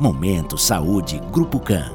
Momento Saúde Grupo CAN.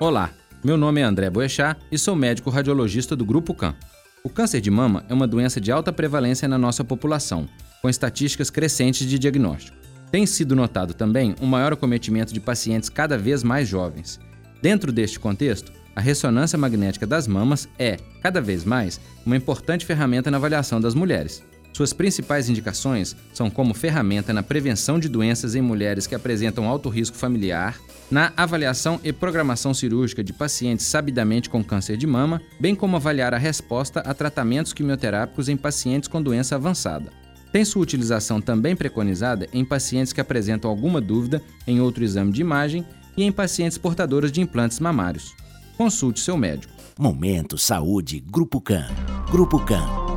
Olá, meu nome é André Boechat e sou médico radiologista do Grupo CAN. O câncer de mama é uma doença de alta prevalência na nossa população, com estatísticas crescentes de diagnóstico. Tem sido notado também um maior acometimento de pacientes cada vez mais jovens. Dentro deste contexto, a ressonância magnética das mamas é, cada vez mais, uma importante ferramenta na avaliação das mulheres. Suas principais indicações são como ferramenta na prevenção de doenças em mulheres que apresentam alto risco familiar, na avaliação e programação cirúrgica de pacientes sabidamente com câncer de mama, bem como avaliar a resposta a tratamentos quimioterápicos em pacientes com doença avançada. Tem sua utilização também preconizada em pacientes que apresentam alguma dúvida em outro exame de imagem e em pacientes portadores de implantes mamários. Consulte seu médico. Momento Saúde Grupo CAN. Grupo CAN.